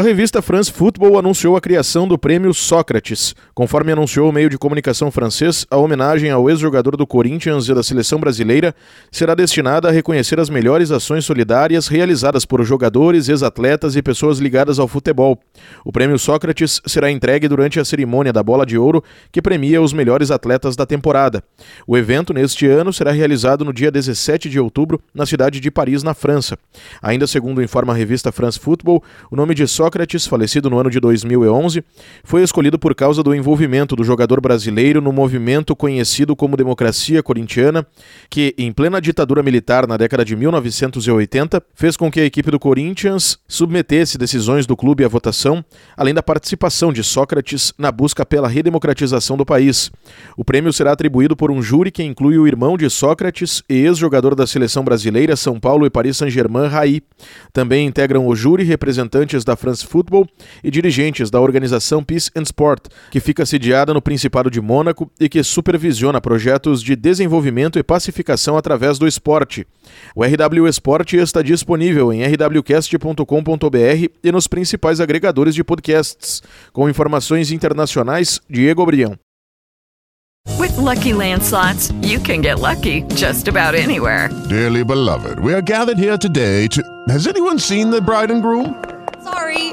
A revista France Football anunciou a criação do prêmio Sócrates. Conforme anunciou o meio de comunicação francês, a homenagem ao ex-jogador do Corinthians e da seleção brasileira será destinada a reconhecer as melhores ações solidárias realizadas por jogadores, ex-atletas e pessoas ligadas ao futebol. O prêmio Sócrates será entregue durante a cerimônia da Bola de Ouro, que premia os melhores atletas da temporada. O evento, neste ano, será realizado no dia 17 de outubro, na cidade de Paris, na França. Ainda segundo informa a revista France Football, o nome de Sócrates, falecido no ano de 2011, foi escolhido por causa do envolvimento do jogador brasileiro no movimento conhecido como Democracia Corintiana, que, em plena ditadura militar na década de 1980, fez com que a equipe do Corinthians submetesse decisões do clube à votação, além da participação de Sócrates na busca pela redemocratização do país. O prêmio será atribuído por um júri que inclui o irmão de Sócrates e ex-jogador da seleção brasileira São Paulo e Paris Saint-Germain, Raí. Também integram o júri representantes da France Football e dirigentes da organização Peace and Sport, que fica sediada no Principado de Mônaco e que supervisiona projetos de desenvolvimento e pacificação através do esporte. O RW Esporte está disponível em rwcast.com.br e nos principais agregadores de podcasts. Com informações internacionais, Diego Brião. With lucky landslots, you can get lucky just about anywhere. Dearly beloved, we are gathered here today to. Has anyone seen the bride and groom?